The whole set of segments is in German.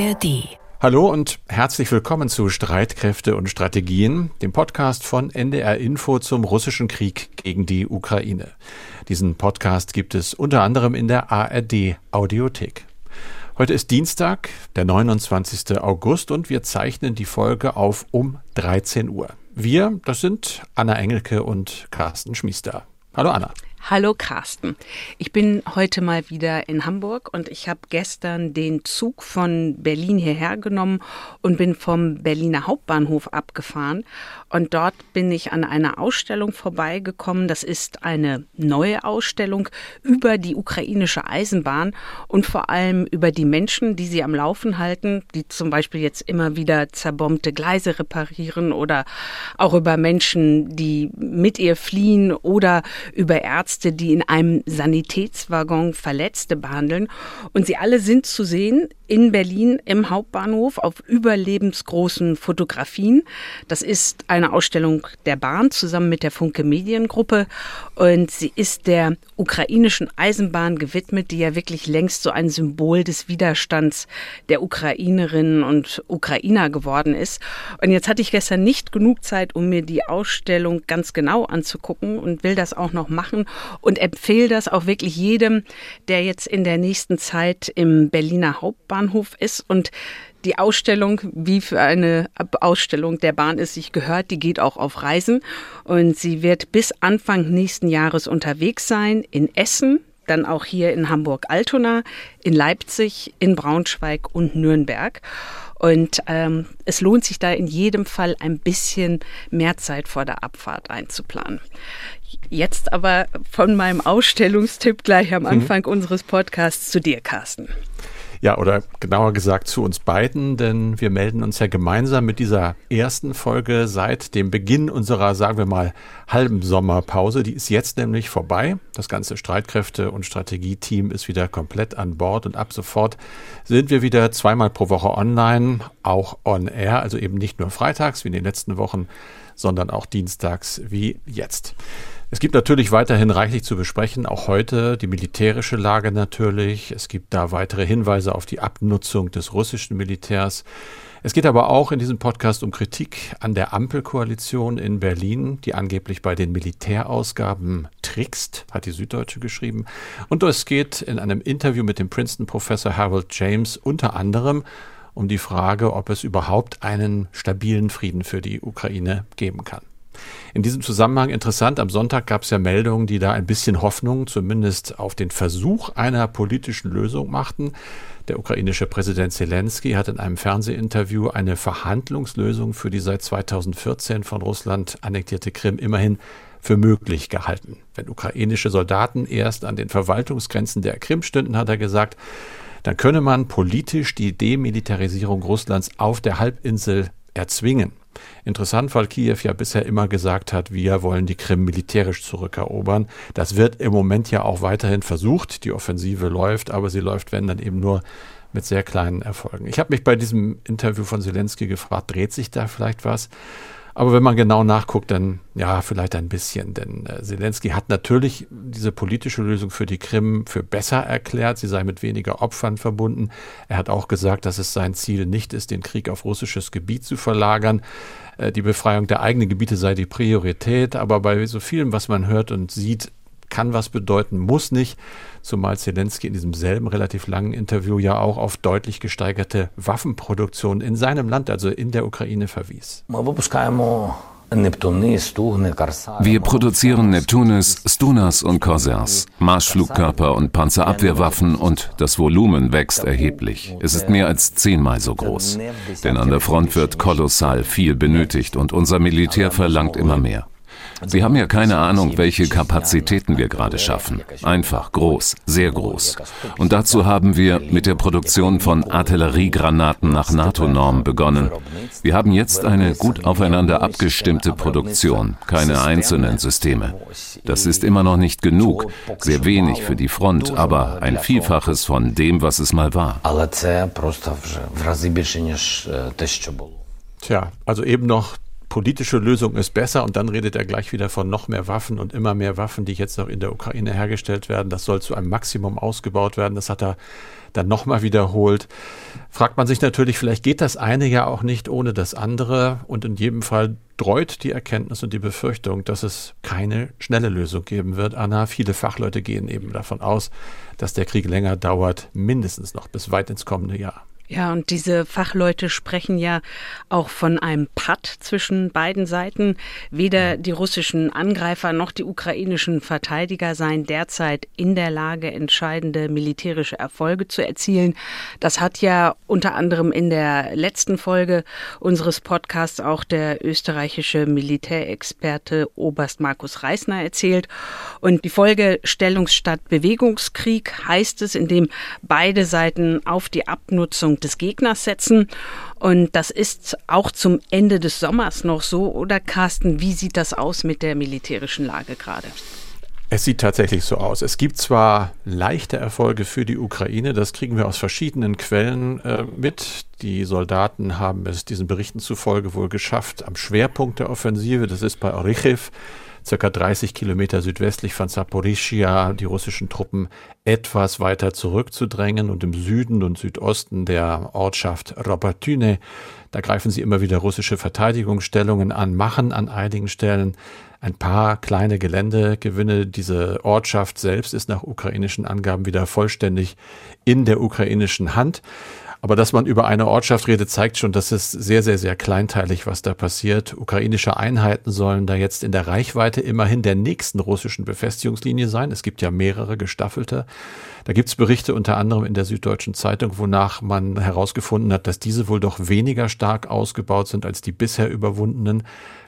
ARD. Hallo und herzlich willkommen zu Streitkräfte und Strategien, dem Podcast von NDR Info zum russischen Krieg gegen die Ukraine. Diesen Podcast gibt es unter anderem in der ARD Audiothek. Heute ist Dienstag, der 29. August und wir zeichnen die Folge auf um 13 Uhr. Wir, das sind Anna Engelke und Carsten Schmiester. Hallo Anna. Hallo Carsten. Ich bin heute mal wieder in Hamburg und ich habe gestern den Zug von Berlin hierher genommen und bin vom Berliner Hauptbahnhof abgefahren. Und dort bin ich an einer Ausstellung vorbeigekommen. Das ist eine neue Ausstellung über die ukrainische Eisenbahn und vor allem über die Menschen, die sie am Laufen halten, die zum Beispiel jetzt immer wieder zerbombte Gleise reparieren oder auch über Menschen, die mit ihr fliehen oder über Ärzte die in einem Sanitätswaggon Verletzte behandeln. Und sie alle sind zu sehen in Berlin im Hauptbahnhof auf überlebensgroßen Fotografien. Das ist eine Ausstellung der Bahn zusammen mit der Funke Mediengruppe und sie ist der ukrainischen Eisenbahn gewidmet, die ja wirklich längst so ein Symbol des Widerstands der Ukrainerinnen und Ukrainer geworden ist. Und jetzt hatte ich gestern nicht genug Zeit, um mir die Ausstellung ganz genau anzugucken und will das auch noch machen und empfehle das auch wirklich jedem, der jetzt in der nächsten Zeit im Berliner Hauptbahnhof Bahnhof ist und die Ausstellung, wie für eine Ausstellung der Bahn es sich gehört, die geht auch auf Reisen und sie wird bis Anfang nächsten Jahres unterwegs sein in Essen, dann auch hier in Hamburg-Altona, in Leipzig, in Braunschweig und Nürnberg. Und ähm, es lohnt sich da in jedem Fall ein bisschen mehr Zeit vor der Abfahrt einzuplanen. Jetzt aber von meinem Ausstellungstipp gleich am mhm. Anfang mhm. unseres Podcasts zu dir, Carsten. Ja, oder genauer gesagt zu uns beiden, denn wir melden uns ja gemeinsam mit dieser ersten Folge seit dem Beginn unserer, sagen wir mal, halben Sommerpause. Die ist jetzt nämlich vorbei. Das ganze Streitkräfte- und Strategieteam ist wieder komplett an Bord und ab sofort sind wir wieder zweimal pro Woche online, auch on air, also eben nicht nur freitags wie in den letzten Wochen, sondern auch dienstags wie jetzt. Es gibt natürlich weiterhin reichlich zu besprechen, auch heute die militärische Lage natürlich. Es gibt da weitere Hinweise auf die Abnutzung des russischen Militärs. Es geht aber auch in diesem Podcast um Kritik an der Ampelkoalition in Berlin, die angeblich bei den Militärausgaben trickst, hat die Süddeutsche geschrieben. Und es geht in einem Interview mit dem Princeton-Professor Harold James unter anderem um die Frage, ob es überhaupt einen stabilen Frieden für die Ukraine geben kann. In diesem Zusammenhang interessant, am Sonntag gab es ja Meldungen, die da ein bisschen Hoffnung zumindest auf den Versuch einer politischen Lösung machten. Der ukrainische Präsident Zelensky hat in einem Fernsehinterview eine Verhandlungslösung für die seit 2014 von Russland annektierte Krim immerhin für möglich gehalten. Wenn ukrainische Soldaten erst an den Verwaltungsgrenzen der Krim stünden, hat er gesagt, dann könne man politisch die Demilitarisierung Russlands auf der Halbinsel erzwingen. Interessant, weil Kiew ja bisher immer gesagt hat, wir wollen die Krim militärisch zurückerobern. Das wird im Moment ja auch weiterhin versucht. Die Offensive läuft, aber sie läuft, wenn dann eben nur mit sehr kleinen Erfolgen. Ich habe mich bei diesem Interview von Zelensky gefragt, dreht sich da vielleicht was? Aber wenn man genau nachguckt, dann ja, vielleicht ein bisschen. Denn äh, Zelensky hat natürlich diese politische Lösung für die Krim für besser erklärt. Sie sei mit weniger Opfern verbunden. Er hat auch gesagt, dass es sein Ziel nicht ist, den Krieg auf russisches Gebiet zu verlagern. Äh, die Befreiung der eigenen Gebiete sei die Priorität. Aber bei so vielem, was man hört und sieht, kann was bedeuten, muss nicht, zumal Zelensky in diesem selben relativ langen Interview ja auch auf deutlich gesteigerte Waffenproduktion in seinem Land, also in der Ukraine, verwies. Wir produzieren Neptunis, Stunas und Corsairs, Marschflugkörper und Panzerabwehrwaffen und das Volumen wächst erheblich. Es ist mehr als zehnmal so groß. Denn an der Front wird kolossal viel benötigt und unser Militär verlangt immer mehr. Sie haben ja keine Ahnung, welche Kapazitäten wir gerade schaffen. Einfach groß, sehr groß. Und dazu haben wir mit der Produktion von Artilleriegranaten nach NATO-Norm begonnen. Wir haben jetzt eine gut aufeinander abgestimmte Produktion, keine einzelnen Systeme. Das ist immer noch nicht genug, sehr wenig für die Front, aber ein Vielfaches von dem, was es mal war. Tja, also eben noch politische Lösung ist besser und dann redet er gleich wieder von noch mehr Waffen und immer mehr Waffen, die jetzt noch in der Ukraine hergestellt werden. Das soll zu einem Maximum ausgebaut werden. Das hat er dann nochmal wiederholt. Fragt man sich natürlich, vielleicht geht das eine ja auch nicht ohne das andere. Und in jedem Fall dreut die Erkenntnis und die Befürchtung, dass es keine schnelle Lösung geben wird. Anna, viele Fachleute gehen eben davon aus, dass der Krieg länger dauert, mindestens noch bis weit ins kommende Jahr. Ja, und diese Fachleute sprechen ja auch von einem Patt zwischen beiden Seiten. Weder die russischen Angreifer noch die ukrainischen Verteidiger seien derzeit in der Lage, entscheidende militärische Erfolge zu erzielen. Das hat ja unter anderem in der letzten Folge unseres Podcasts auch der österreichische Militärexperte Oberst Markus Reisner erzählt. Und die Folge Stellungsstadt Bewegungskrieg heißt es, indem beide Seiten auf die Abnutzung des Gegners setzen. Und das ist auch zum Ende des Sommers noch so. Oder Carsten, wie sieht das aus mit der militärischen Lage gerade? Es sieht tatsächlich so aus. Es gibt zwar leichte Erfolge für die Ukraine, das kriegen wir aus verschiedenen Quellen äh, mit. Die Soldaten haben es diesen Berichten zufolge wohl geschafft, am Schwerpunkt der Offensive, das ist bei Orichiv, circa 30 Kilometer südwestlich von Saporischia die russischen Truppen etwas weiter zurückzudrängen und im Süden und Südosten der Ortschaft Robertyne, da greifen sie immer wieder russische Verteidigungsstellungen an, machen an einigen Stellen ein paar kleine Geländegewinne. Diese Ortschaft selbst ist nach ukrainischen Angaben wieder vollständig in der ukrainischen Hand. Aber dass man über eine Ortschaft redet, zeigt schon, dass es sehr, sehr, sehr kleinteilig, was da passiert. Ukrainische Einheiten sollen da jetzt in der Reichweite immerhin der nächsten russischen Befestigungslinie sein. Es gibt ja mehrere gestaffelte. Da gibt es Berichte unter anderem in der Süddeutschen Zeitung, wonach man herausgefunden hat, dass diese wohl doch weniger stark ausgebaut sind als die bisher überwundenen.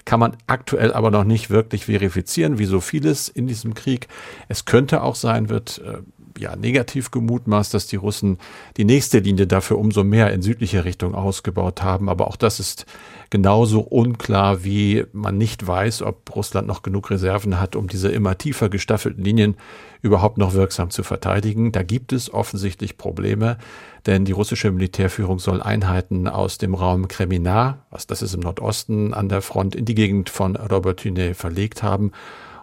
Kann man aktuell aber noch nicht wirklich verifizieren, wie so vieles in diesem Krieg. Es könnte auch sein, wird äh, ja, negativ gemutmaßt, dass die Russen die nächste Linie dafür umso mehr in südliche Richtung ausgebaut haben. Aber auch das ist genauso unklar, wie man nicht weiß, ob Russland noch genug Reserven hat, um diese immer tiefer gestaffelten Linien überhaupt noch wirksam zu verteidigen. Da gibt es offensichtlich Probleme, denn die russische Militärführung soll Einheiten aus dem Raum Kremina, was das ist im Nordosten an der Front, in die Gegend von Robertyne verlegt haben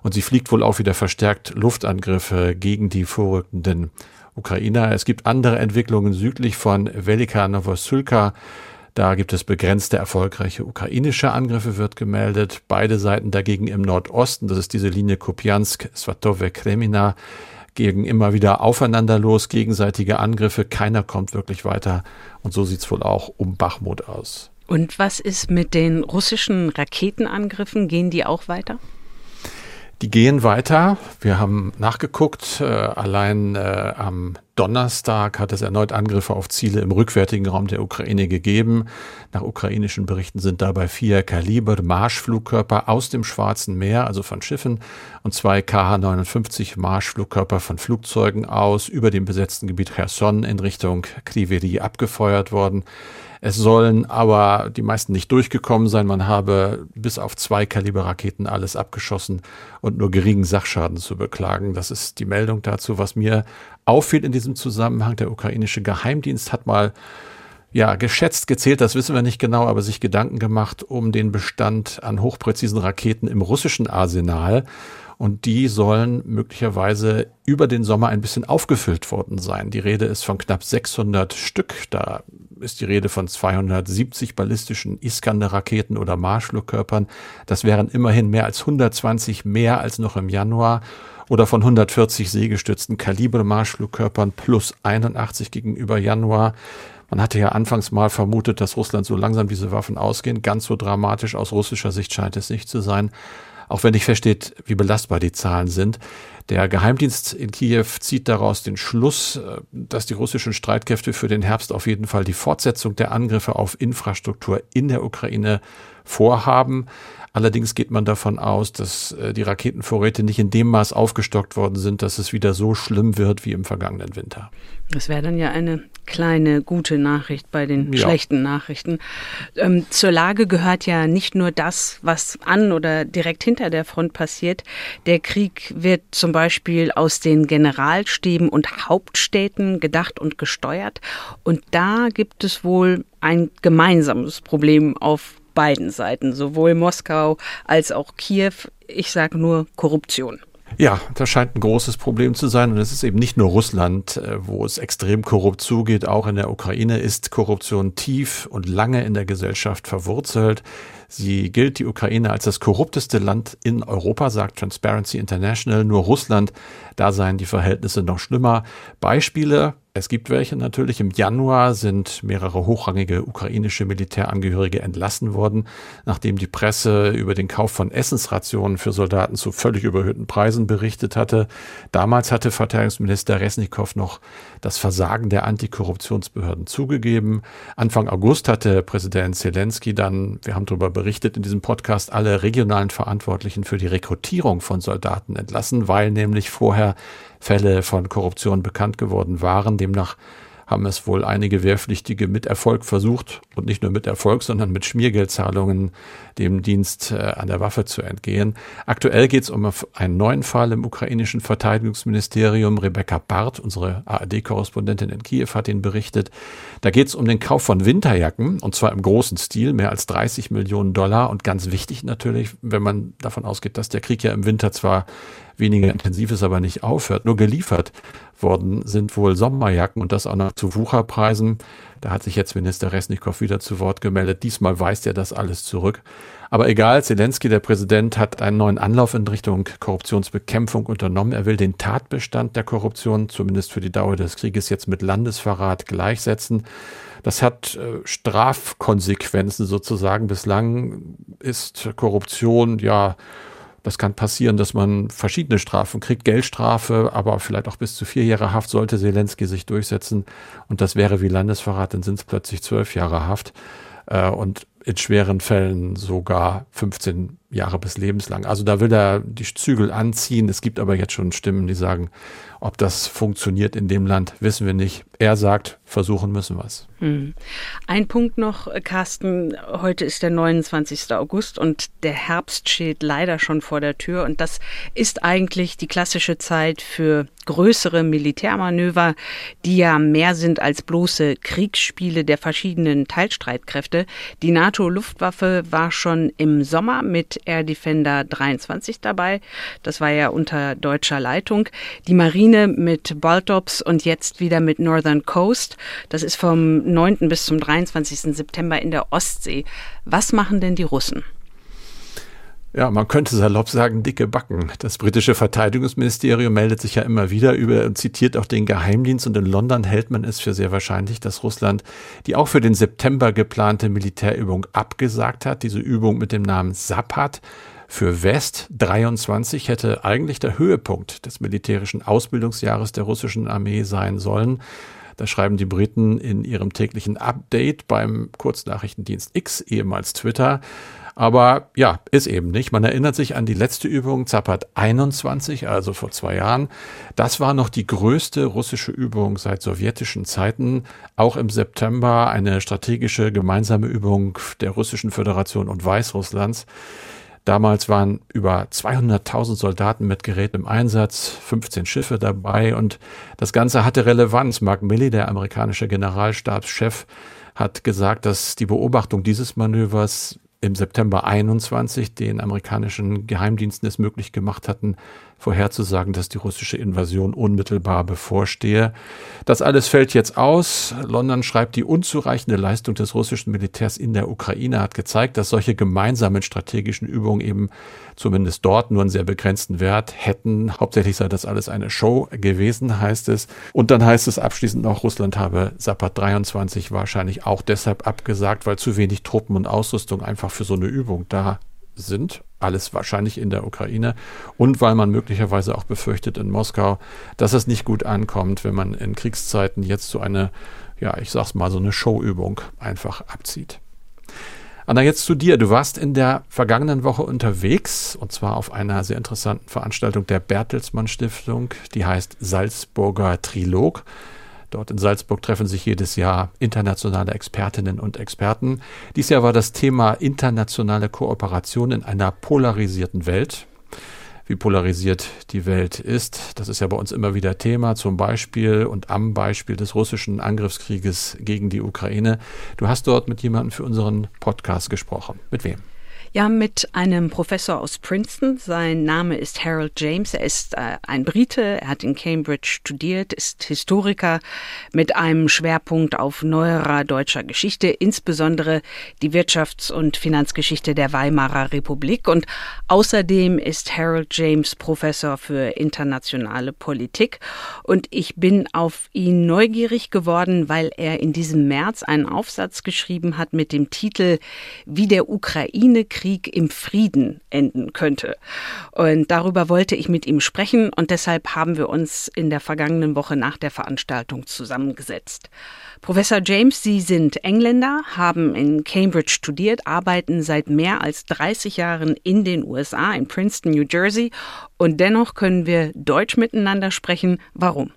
und sie fliegt wohl auch wieder verstärkt Luftangriffe gegen die vorrückenden Ukrainer. Es gibt andere Entwicklungen südlich von Velika Novosylka. Da gibt es begrenzte erfolgreiche ukrainische Angriffe, wird gemeldet. Beide Seiten dagegen im Nordosten, das ist diese Linie Kupiansk, Svatove, Kremina, gegen immer wieder aufeinander los, gegenseitige Angriffe. Keiner kommt wirklich weiter. Und so sieht es wohl auch um Bachmut aus. Und was ist mit den russischen Raketenangriffen? Gehen die auch weiter? Die gehen weiter. Wir haben nachgeguckt. Äh, allein äh, am Donnerstag hat es erneut Angriffe auf Ziele im rückwärtigen Raum der Ukraine gegeben. Nach ukrainischen Berichten sind dabei vier Kaliber Marschflugkörper aus dem Schwarzen Meer, also von Schiffen, und zwei KH-59 Marschflugkörper von Flugzeugen aus über dem besetzten Gebiet Cherson in Richtung Kriveri abgefeuert worden. Es sollen aber die meisten nicht durchgekommen sein. Man habe bis auf zwei Kaliberraketen alles abgeschossen und nur geringen Sachschaden zu beklagen. Das ist die Meldung dazu. Was mir auffiel in diesem Zusammenhang, der ukrainische Geheimdienst hat mal ja, geschätzt, gezählt, das wissen wir nicht genau, aber sich Gedanken gemacht um den Bestand an hochpräzisen Raketen im russischen Arsenal und die sollen möglicherweise über den Sommer ein bisschen aufgefüllt worden sein. Die Rede ist von knapp 600 Stück. Da ist die Rede von 270 ballistischen Iskander-Raketen oder Marschflugkörpern. Das wären immerhin mehr als 120 mehr als noch im Januar oder von 140 seegestützten Kaliber-Marschflugkörpern plus 81 gegenüber Januar. Man hatte ja anfangs mal vermutet, dass Russland so langsam diese Waffen ausgehen. Ganz so dramatisch aus russischer Sicht scheint es nicht zu sein auch wenn nicht versteht, wie belastbar die Zahlen sind. Der Geheimdienst in Kiew zieht daraus den Schluss, äh, dass die russischen Streitkräfte für den Herbst auf jeden Fall die Fortsetzung der Angriffe auf Infrastruktur in der Ukraine vorhaben. Allerdings geht man davon aus, dass äh, die Raketenvorräte nicht in dem Maß aufgestockt worden sind, dass es wieder so schlimm wird wie im vergangenen Winter. Das wäre dann ja eine kleine gute Nachricht bei den ja. schlechten Nachrichten. Ähm, zur Lage gehört ja nicht nur das, was an oder direkt hinter der Front passiert. Der Krieg wird zum Beispiel aus den Generalstäben und Hauptstädten gedacht und gesteuert. Und da gibt es wohl ein gemeinsames Problem auf beiden Seiten, sowohl Moskau als auch Kiew. Ich sage nur Korruption. Ja, das scheint ein großes Problem zu sein. Und es ist eben nicht nur Russland, äh, wo es extrem korrupt zugeht. Auch in der Ukraine ist Korruption tief und lange in der Gesellschaft verwurzelt. Sie gilt die Ukraine als das korrupteste Land in Europa, sagt Transparency International. Nur Russland, da seien die Verhältnisse noch schlimmer. Beispiele es gibt welche natürlich. Im Januar sind mehrere hochrangige ukrainische Militärangehörige entlassen worden, nachdem die Presse über den Kauf von Essensrationen für Soldaten zu völlig überhöhten Preisen berichtet hatte. Damals hatte Verteidigungsminister Resnikow noch das Versagen der Antikorruptionsbehörden zugegeben. Anfang August hatte Präsident Zelensky dann, wir haben darüber berichtet in diesem Podcast, alle regionalen Verantwortlichen für die Rekrutierung von Soldaten entlassen, weil nämlich vorher Fälle von Korruption bekannt geworden waren. Demnach haben es wohl einige Wehrpflichtige mit Erfolg versucht und nicht nur mit Erfolg, sondern mit Schmiergeldzahlungen dem Dienst äh, an der Waffe zu entgehen. Aktuell geht es um einen neuen Fall im ukrainischen Verteidigungsministerium. Rebecca Barth, unsere ARD-Korrespondentin in Kiew, hat ihn berichtet. Da geht es um den Kauf von Winterjacken und zwar im großen Stil, mehr als 30 Millionen Dollar. Und ganz wichtig natürlich, wenn man davon ausgeht, dass der Krieg ja im Winter zwar weniger intensiv ist, aber nicht aufhört. Nur geliefert worden sind wohl Sommerjacken und das auch noch zu Wucherpreisen. Da hat sich jetzt Minister Resnikow wieder zu Wort gemeldet. Diesmal weist er das alles zurück. Aber egal, Zelensky, der Präsident, hat einen neuen Anlauf in Richtung Korruptionsbekämpfung unternommen. Er will den Tatbestand der Korruption, zumindest für die Dauer des Krieges, jetzt mit Landesverrat gleichsetzen. Das hat äh, Strafkonsequenzen sozusagen. Bislang ist Korruption ja das kann passieren, dass man verschiedene Strafen kriegt, Geldstrafe, aber vielleicht auch bis zu vier Jahre Haft sollte Zelensky sich durchsetzen. Und das wäre wie Landesverrat, dann sind es plötzlich zwölf Jahre Haft. Äh, und in schweren Fällen sogar 15 Jahre bis lebenslang. Also da will er die Zügel anziehen. Es gibt aber jetzt schon Stimmen, die sagen, ob das funktioniert in dem Land, wissen wir nicht. Er sagt, versuchen müssen wir es. Hm. Ein Punkt noch, Carsten. Heute ist der 29. August und der Herbst steht leider schon vor der Tür. Und das ist eigentlich die klassische Zeit für größere Militärmanöver, die ja mehr sind als bloße Kriegsspiele der verschiedenen Teilstreitkräfte. Die NATO-Luftwaffe war schon im Sommer mit Air Defender 23 dabei. Das war ja unter deutscher Leitung. Die Marine mit Baltops und jetzt wieder mit Northern Coast. Das ist vom 9. bis zum 23. September in der Ostsee. Was machen denn die Russen? Ja, man könnte salopp sagen, dicke Backen. Das britische Verteidigungsministerium meldet sich ja immer wieder über und zitiert auch den Geheimdienst und in London hält man es für sehr wahrscheinlich, dass Russland die auch für den September geplante Militärübung abgesagt hat. Diese Übung mit dem Namen Sapat für West 23 hätte eigentlich der Höhepunkt des militärischen Ausbildungsjahres der russischen Armee sein sollen. Das schreiben die Briten in ihrem täglichen Update beim Kurznachrichtendienst X, ehemals Twitter. Aber ja, ist eben nicht. Man erinnert sich an die letzte Übung, Zapat 21, also vor zwei Jahren. Das war noch die größte russische Übung seit sowjetischen Zeiten. Auch im September eine strategische gemeinsame Übung der Russischen Föderation und Weißrusslands. Damals waren über 200.000 Soldaten mit Gerät im Einsatz, 15 Schiffe dabei und das Ganze hatte Relevanz. Mark Milley, der amerikanische Generalstabschef, hat gesagt, dass die Beobachtung dieses Manövers im September 21 den amerikanischen Geheimdiensten es möglich gemacht hatten, vorherzusagen, dass die russische Invasion unmittelbar bevorstehe. Das alles fällt jetzt aus. London schreibt, die unzureichende Leistung des russischen Militärs in der Ukraine hat gezeigt, dass solche gemeinsamen strategischen Übungen eben zumindest dort nur einen sehr begrenzten Wert hätten. Hauptsächlich sei das alles eine Show gewesen, heißt es. Und dann heißt es abschließend noch, Russland habe Zapad 23 wahrscheinlich auch deshalb abgesagt, weil zu wenig Truppen und Ausrüstung einfach für so eine Übung da sind. Alles wahrscheinlich in der Ukraine. Und weil man möglicherweise auch befürchtet in Moskau, dass es nicht gut ankommt, wenn man in Kriegszeiten jetzt so eine, ja, ich sag's mal, so eine Showübung einfach abzieht. Anna, jetzt zu dir. Du warst in der vergangenen Woche unterwegs und zwar auf einer sehr interessanten Veranstaltung der Bertelsmann Stiftung, die heißt Salzburger Trilog. Dort in Salzburg treffen sich jedes Jahr internationale Expertinnen und Experten. Dies Jahr war das Thema internationale Kooperation in einer polarisierten Welt. wie polarisiert die Welt ist. Das ist ja bei uns immer wieder Thema, zum Beispiel und am Beispiel des russischen Angriffskrieges gegen die Ukraine. Du hast dort mit jemandem für unseren Podcast gesprochen. Mit wem? Ja, mit einem Professor aus Princeton. Sein Name ist Harold James. Er ist äh, ein Brite. Er hat in Cambridge studiert, ist Historiker mit einem Schwerpunkt auf neuerer deutscher Geschichte, insbesondere die Wirtschafts- und Finanzgeschichte der Weimarer Republik. Und außerdem ist Harold James Professor für internationale Politik. Und ich bin auf ihn neugierig geworden, weil er in diesem März einen Aufsatz geschrieben hat mit dem Titel Wie der Ukraine Krieg im Frieden enden könnte. Und darüber wollte ich mit ihm sprechen und deshalb haben wir uns in der vergangenen Woche nach der Veranstaltung zusammengesetzt. Professor James, Sie sind Engländer, haben in Cambridge studiert, arbeiten seit mehr als 30 Jahren in den USA, in Princeton, New Jersey und dennoch können wir Deutsch miteinander sprechen. Warum?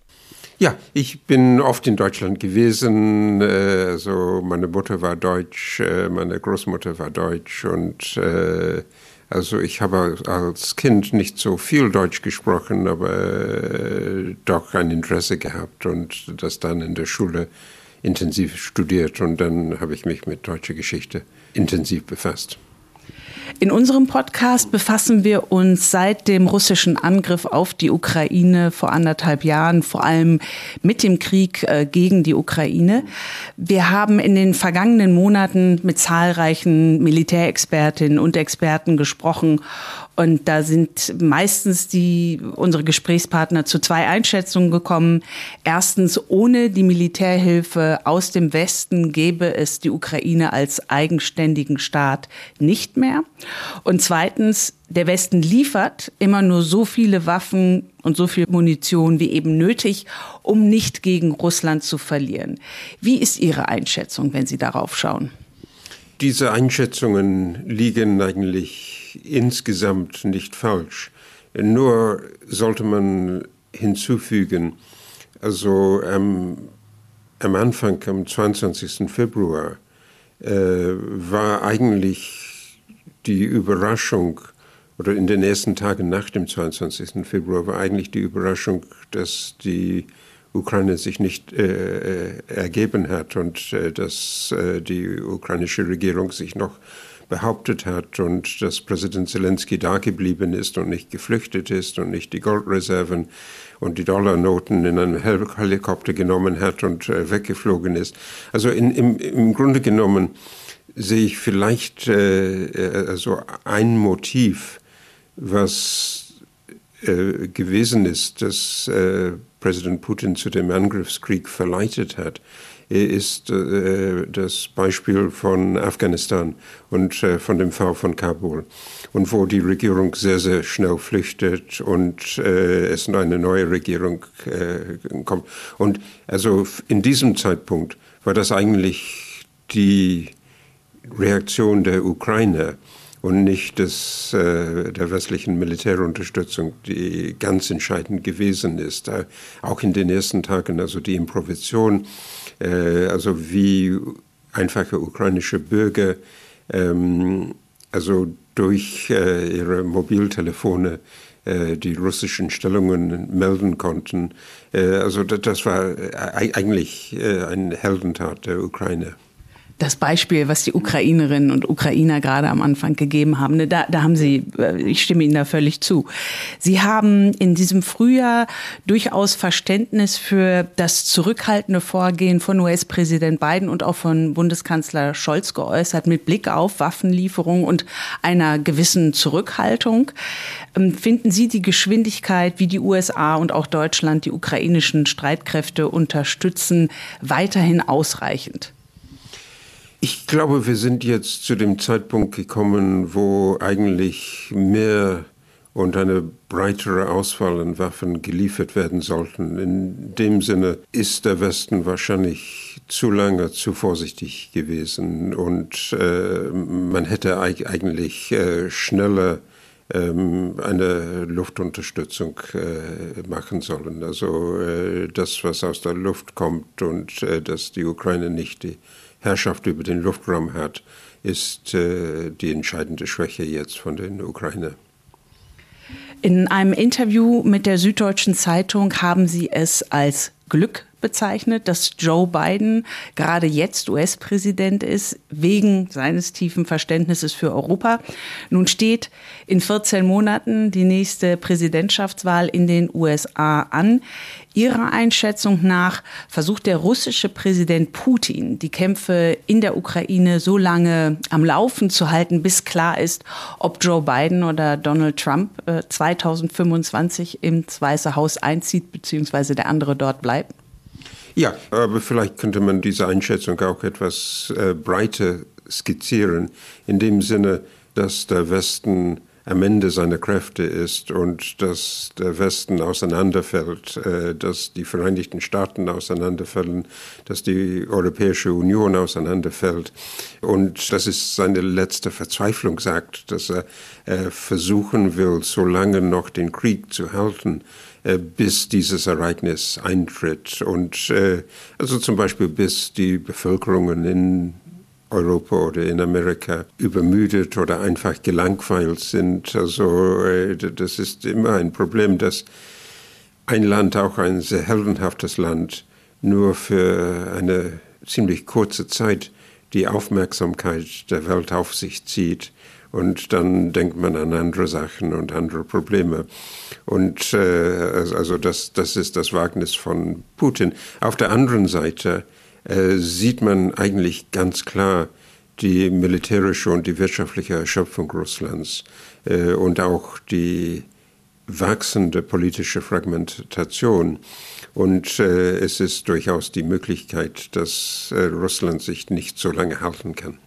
Ja, ich bin oft in Deutschland gewesen. Also meine Mutter war deutsch, äh, meine Großmutter war deutsch und äh, also ich habe als Kind nicht so viel Deutsch gesprochen, aber doch ein Interesse gehabt und das dann in der Schule intensiv studiert und dann habe ich mich mit deutscher Geschichte intensiv befasst. In unserem Podcast befassen wir uns seit dem russischen Angriff auf die Ukraine vor anderthalb Jahren vor allem mit dem Krieg äh, gegen die Ukraine. Wir haben in den vergangenen Monaten mit zahlreichen Militärexpertinnen und Experten gesprochen und da sind meistens die, unsere Gesprächspartner zu zwei Einschätzungen gekommen. Erstens, ohne die Militärhilfe aus dem Westen gäbe es die Ukraine als eigenständigen Staat nicht mehr. Und zweitens, der Westen liefert immer nur so viele Waffen und so viel Munition wie eben nötig, um nicht gegen Russland zu verlieren. Wie ist Ihre Einschätzung, wenn Sie darauf schauen? Diese Einschätzungen liegen eigentlich insgesamt nicht falsch. Nur sollte man hinzufügen, also ähm, am Anfang, am 22. Februar, äh, war eigentlich die Überraschung, oder in den ersten Tagen nach dem 22. Februar war eigentlich die Überraschung, dass die Ukraine sich nicht äh, äh ergeben hat und äh, dass äh, die ukrainische Regierung sich noch behauptet hat und dass Präsident Zelensky da geblieben ist und nicht geflüchtet ist und nicht die Goldreserven und die Dollarnoten in einem Helikopter genommen hat und äh, weggeflogen ist. Also in, im, im Grunde genommen sehe ich vielleicht äh also ein Motiv, was äh, gewesen ist, dass äh, Präsident Putin zu dem Angriffskrieg verleitet hat ist äh, das Beispiel von Afghanistan und äh, von dem Fall von Kabul und wo die Regierung sehr, sehr schnell flüchtet und äh, es eine neue Regierung kommt. Und also in diesem Zeitpunkt war das eigentlich die Reaktion der Ukraine und nicht des, der westlichen Militärunterstützung, die ganz entscheidend gewesen ist. Auch in den ersten Tagen, also die Improvisation also wie einfache ukrainische Bürger ähm, also durch äh, ihre Mobiltelefone äh, die russischen Stellungen melden konnten. Äh, also das, war äh, eigentlich äh, eine Heldentat der Ukraine das Beispiel, was die Ukrainerinnen und Ukrainer gerade am Anfang gegeben haben, ne, da, da haben Sie, äh, ich stimme Ihnen da völlig zu. Sie haben in diesem Frühjahr durchaus Verständnis für das zurückhaltende Vorgehen von US-Präsident Biden und auch von Bundeskanzler Scholz geäußert mit Blick auf Waffenlieferung und einer gewissen Zurückhaltung. Ähm, finden Sie die Geschwindigkeit, wie die USA und auch Deutschland die ukrainischen Streitkräfte unterstützen, weiterhin ausreichend? Ich glaube, wir sind jetzt zu dem Zeitpunkt gekommen, wo eigentlich mehr und eine breitere Auswahl an Waffen geliefert werden sollten. In dem Sinne ist der Westen wahrscheinlich zu lange zu vorsichtig gewesen und äh, man hätte eigentlich äh, schneller ähm, eine Luftunterstützung äh, machen sollen. Also äh, das, was aus der Luft kommt und äh, dass die Ukraine nicht die Herrschaft über den Luftraum hat, ist äh, die entscheidende Schwäche jetzt von den Ukraine. In einem Interview mit der Süddeutschen Zeitung haben Sie es als Glück bezeichnet, dass Joe Biden gerade jetzt US-Präsident ist, wegen seines tiefen Verständnisses für Europa. Nun steht in 14 Monaten die nächste Präsidentschaftswahl in den USA an. Ihrer Einschätzung nach versucht der russische Präsident Putin, die Kämpfe in der Ukraine so lange am Laufen zu halten, bis klar ist, ob Joe Biden oder Donald Trump 2025 äh, ins Weiße Haus einzieht, beziehungsweise der andere dort bleibt? Ja, aber vielleicht könnte man diese Einschätzung auch etwas äh, breiter skizzieren, in dem Sinne, dass der Westen am Ende seiner Kräfte ist und dass der Westen auseinanderfällt, äh, dass die Vereinigten Staaten auseinanderfällen, dass die Europäische Union auseinanderfällt und dass es seine letzte Verzweiflung sagt, dass er äh, versuchen will, so lange noch den Krieg zu halten, äh, bis dieses Ereignis eintritt. Und also zum Beispiel bis die Bevölkerungen in Europa oder in Amerika übermüdet oder einfach gelangweilt sind. Also äh, das ist immer ein Problem, dass ein Land, auch ein sehr heldenhaftes Land, nur für eine ziemlich kurze Zeit die Aufmerksamkeit der Welt auf sich zieht und dann denkt man an andere Sachen und andere Probleme. Und äh, also das, das ist das Wagnis von Putin. Auf der anderen Seite äh, sieht man eigentlich ganz klar die militärische und die wirtschaftliche Erschöpfung Russlands äh, und auch die wachsende politische Fragmentation. Und äh, es ist durchaus die Möglichkeit, dass äh, Russland sich nicht so lange halten kann.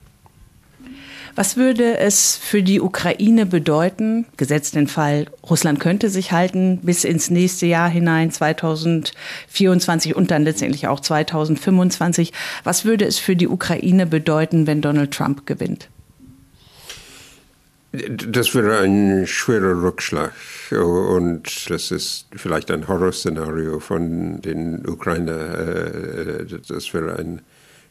Was würde es für die Ukraine bedeuten, gesetzt den Fall, Russland könnte sich halten bis ins nächste Jahr hinein, 2024 und dann letztendlich auch 2025? Was würde es für die Ukraine bedeuten, wenn Donald Trump gewinnt? Das wäre ein schwerer Rückschlag und das ist vielleicht ein Horrorszenario von den Ukrainer. Äh, das wäre ein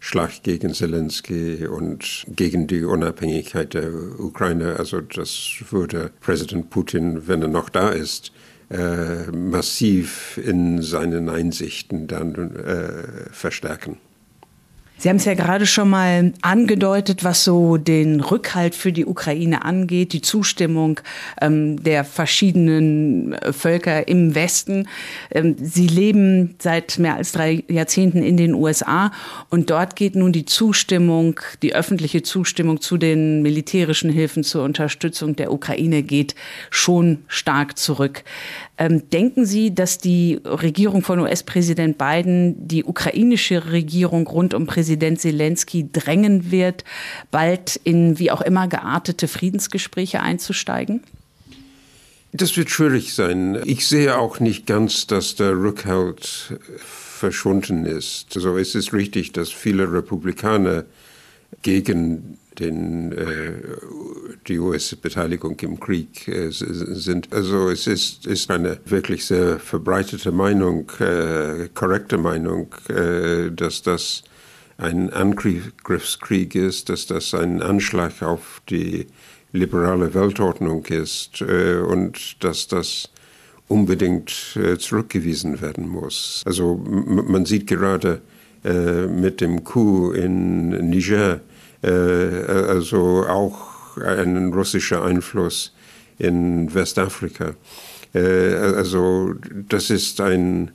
Schlag gegen Zelensky und gegen die Unabhängigkeit der Ukraine. Also das würde Präsident Putin, wenn er noch da ist, äh, massiv in seinen Einsichten dann äh, verstärken. Sie haben es ja gerade schon mal angedeutet, was so den Rückhalt für die Ukraine angeht, die Zustimmung ähm, der verschiedenen äh, Völker im Westen. Ähm, Sie leben seit mehr als drei Jahrzehnten in den USA und dort geht nun die Zustimmung, die öffentliche Zustimmung zu den militärischen Hilfen zur Unterstützung der Ukraine geht schon stark zurück. Ähm, denken Sie, dass die Regierung von US-Präsident Biden die ukrainische Regierung rund um Präsident Zelensky drängen wird, bald in wie auch immer geartete Friedensgespräche einzusteigen? Das wird schwierig sein. Ich sehe auch nicht ganz, dass der Rückhalt verschwunden ist. Also es ist richtig, dass viele Republikaner gegen den, äh, die US-Beteiligung im Krieg äh, sind. Also es ist, ist eine wirklich sehr verbreitete Meinung, äh, korrekte Meinung, äh, dass das ein Angriffskrieg ist, dass das ein Anschlag auf die liberale Weltordnung ist äh, und dass das unbedingt äh, zurückgewiesen werden muss. Also man sieht gerade mit dem Coup in Niger, also auch ein russischer Einfluss in Westafrika. Äh, also das ist ein,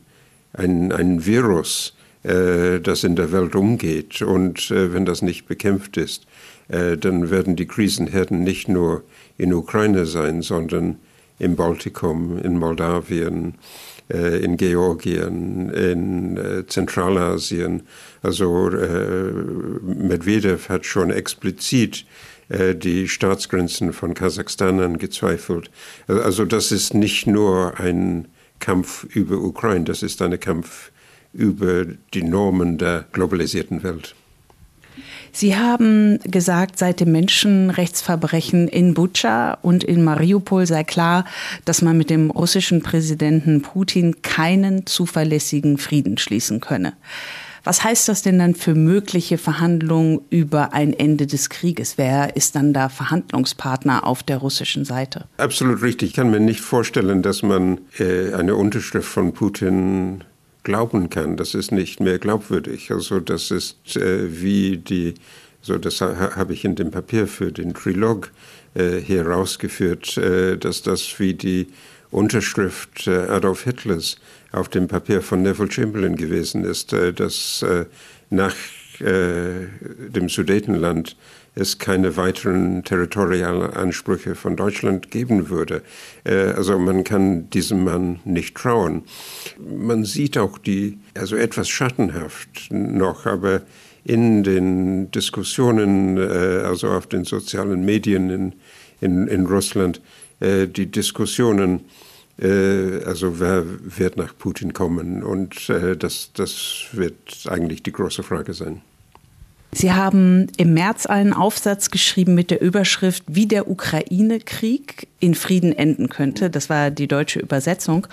ein, ein Virus, äh, das in der Welt umgeht. Und wenn das nicht bekämpft ist, dann werden die Krisenherden nicht nur in Ukraine sein, sondern im Baltikum, in Moldawien, äh, in Georgien, in äh, Zentralasien. Also äh, Medvedev hat schon explizit die Staatsgrenzen von Kasachstan angezweifelt. Also das ist nicht nur ein Kampf über Ukraine, das ist ein Kampf über die Normen der globalisierten Welt. Sie haben gesagt, seit dem Menschenrechtsverbrechen in Butscha und in Mariupol sei klar, dass man mit dem russischen Präsidenten Putin keinen zuverlässigen Frieden schließen könne. Was heißt das denn dann für mögliche Verhandlungen über ein Ende des Krieges? Wer ist dann da Verhandlungspartner auf der russischen Seite? Absolut richtig. Ich kann mir nicht vorstellen, dass man äh, eine Unterschrift von Putin glauben kann. Das ist nicht mehr glaubwürdig. Also das ist äh, wie die, so das ha, habe ich in dem Papier für den Trilog äh, hier rausgeführt, äh, dass das wie die Unterschrift äh, Adolf Hitlers auf dem Papier von Neville Chamberlain gewesen ist, äh, dass äh, nach dem Sudetenland es keine weiteren territorialen Ansprüche von Deutschland geben würde. Also man kann diesem Mann nicht trauen. Man sieht auch die, also etwas schattenhaft noch, aber in den Diskussionen, also auf den sozialen Medien in, in, in Russland, die Diskussionen äh, also wer wird nach Putin kommen? Und äh, das, das wird eigentlich die große Frage sein. Sie haben im März einen Aufsatz geschrieben mit der Überschrift, wie der Ukraine-Krieg in Frieden enden könnte. Das war die deutsche Übersetzung.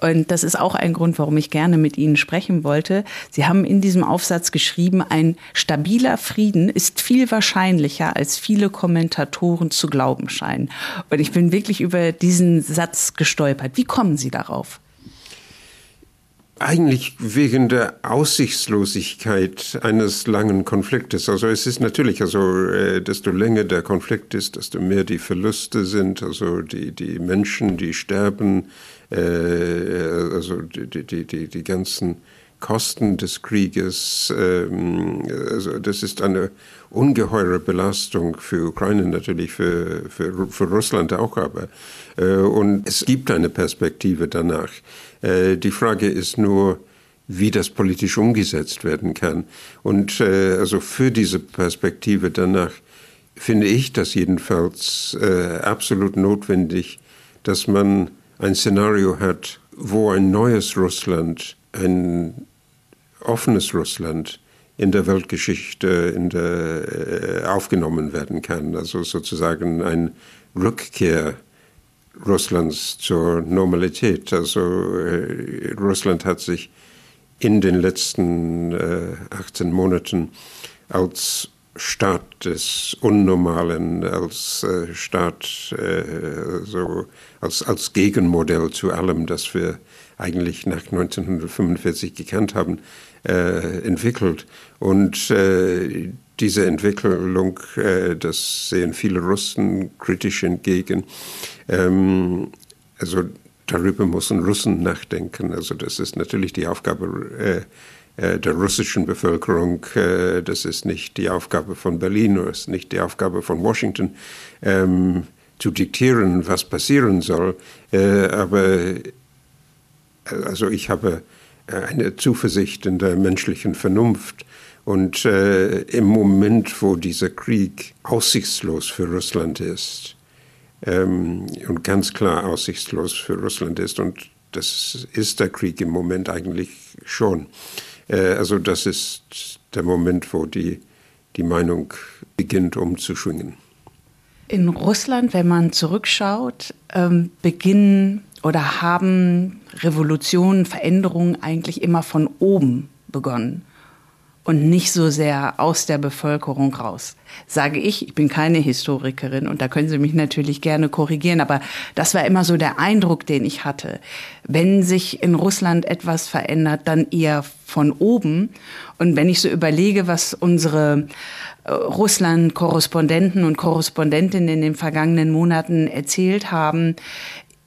Und das ist auch ein Grund, warum ich gerne mit Ihnen sprechen wollte. Sie haben in diesem Aufsatz geschrieben, ein stabiler Frieden ist viel wahrscheinlicher, als viele Kommentatoren zu glauben scheinen. Und ich bin wirklich über diesen Satz gestolpert. Wie kommen Sie darauf? Eigentlich wegen der Aussichtslosigkeit eines langen Konfliktes. Also es ist natürlich, also äh, desto länger der Konflikt ist, desto mehr die Verluste sind, also die, die Menschen, die sterben, äh, also die, die, die, die ganzen Kosten des Krieges. Ähm, also das ist eine ungeheure Belastung für Ukraine, natürlich für, für, für Russland auch, aber äh, und es gibt eine Perspektive danach. Äh, die Frage ist nur, wie das politisch umgesetzt werden kann. Und äh, also für diese Perspektive danach finde ich das jedenfalls absolut notwendig, dass man ein Szenario hat, wo ein neues Russland, ein offenes Russland in der Weltgeschichte in der, äh, aufgenommen werden kann. Also sozusagen ein Rückkehr Russlands zur Normalität. Also äh, Russland hat sich in den letzten äh, 18 Monaten als Staat des Unnormalen, als äh, Staat, äh, so, als, als Gegenmodell zu allem, das wir eigentlich nach 1945 gekannt haben, entwickelt. Und äh, diese Entwicklung, äh, das sehen viele Russen kritisch entgegen. Ähm, also darüber müssen Russen nachdenken. Also das ist natürlich die Aufgabe äh, äh, der russischen Bevölkerung. Äh, das ist nicht die Aufgabe von Berlin oder ist nicht die Aufgabe von Washington, ähm, zu diktieren, was passieren soll. Äh, aber äh, also ich habe eine Zuversicht in der menschlichen Vernunft und äh, im Moment, wo dieser Krieg aussichtslos für Russland ist ähm, und ganz klar aussichtslos für Russland ist, und das ist der Krieg im Moment eigentlich schon. Äh, also das ist der Moment, wo die, die Meinung beginnt umzuschwingen. In Russland, wenn man zurückschaut, ähm, beginnen oder haben Revolutionen, Veränderungen eigentlich immer von oben begonnen und nicht so sehr aus der Bevölkerung raus. Sage ich, ich bin keine Historikerin und da können Sie mich natürlich gerne korrigieren, aber das war immer so der Eindruck, den ich hatte. Wenn sich in Russland etwas verändert, dann eher von oben. Und wenn ich so überlege, was unsere äh, Russland-Korrespondenten und Korrespondentinnen in den vergangenen Monaten erzählt haben,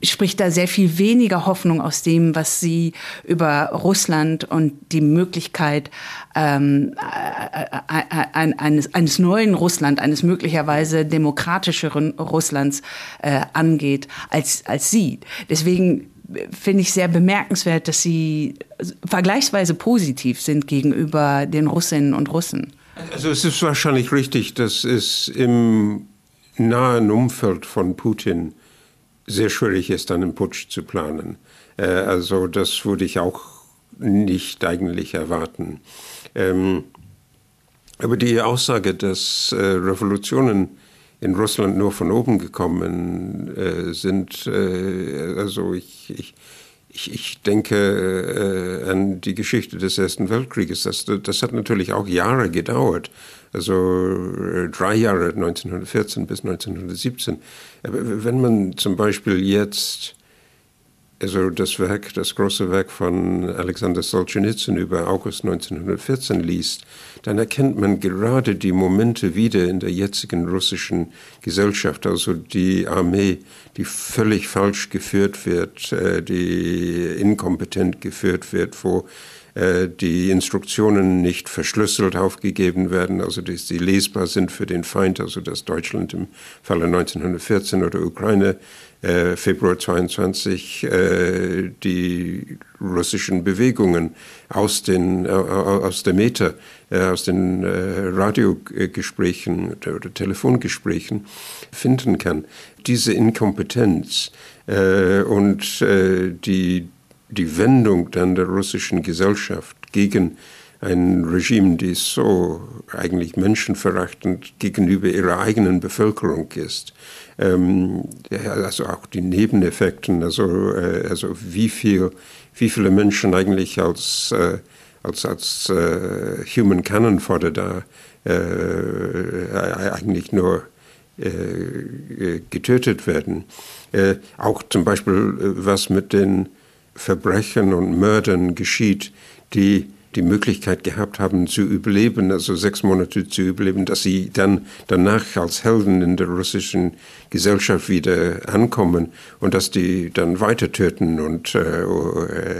spricht da sehr viel weniger Hoffnung aus dem, was sie über Russland und die Möglichkeit ähm, äh, äh, äh eines, eines neuen Russland, eines möglicherweise demokratischeren Russlands äh, angeht, als, als sie. Deswegen finde ich sehr bemerkenswert, dass sie vergleichsweise positiv sind gegenüber den Russinnen und Russen. Also es ist wahrscheinlich richtig, dass es im nahen Umfeld von Putin sehr schwierig ist, einen Putsch zu planen. Äh, also das würde ich auch nicht eigentlich erwarten. Ähm, aber die Aussage, dass äh, Revolutionen in Russland nur von oben gekommen äh, sind, äh, also ich, ich, ich, ich denke äh, an die Geschichte des Ersten Weltkrieges. Das, das hat natürlich auch Jahre gedauert. Also äh, drei Jahre, 1914 bis 1917. Aber wenn man zum Beispiel jetzt also das Werk, das große Werk von Alexander Solzhenitsyn über August 1914 liest, dann erkennt man gerade die Momente wieder in der jetzigen russischen Gesellschaft, also die Armee, die völlig falsch geführt wird, äh, die inkompetent geführt wird, wo äh, die Instruktionen nicht verschlüsselt aufgegeben werden, also dass sie lesbar sind für den Feind, also dass Deutschland im Falle 1914 oder Ukraine äh, Februar 22 äh, die russischen Bewegungen aus, den, äh, aus der Meta, äh, aus den äh, Radiogesprächen oder, oder, Telefongesprächen finden kann. Diese Inkompetenz und die die Wendung dann der russischen Gesellschaft gegen ein Regime, das so eigentlich menschenverachtend gegenüber ihrer eigenen Bevölkerung ist. Ähm, also auch die Nebeneffekte, also, äh, also wie, viel, wie viele Menschen eigentlich als, äh, als, als äh, Human Cannon Fodder da äh, eigentlich nur äh, getötet werden. Äh, auch zum Beispiel, was mit den Verbrechen und Mördern geschieht, die die Möglichkeit gehabt haben zu überleben, also sechs Monate zu überleben, dass sie dann danach als Helden in der russischen Gesellschaft wieder ankommen und dass die dann weiter töten und äh,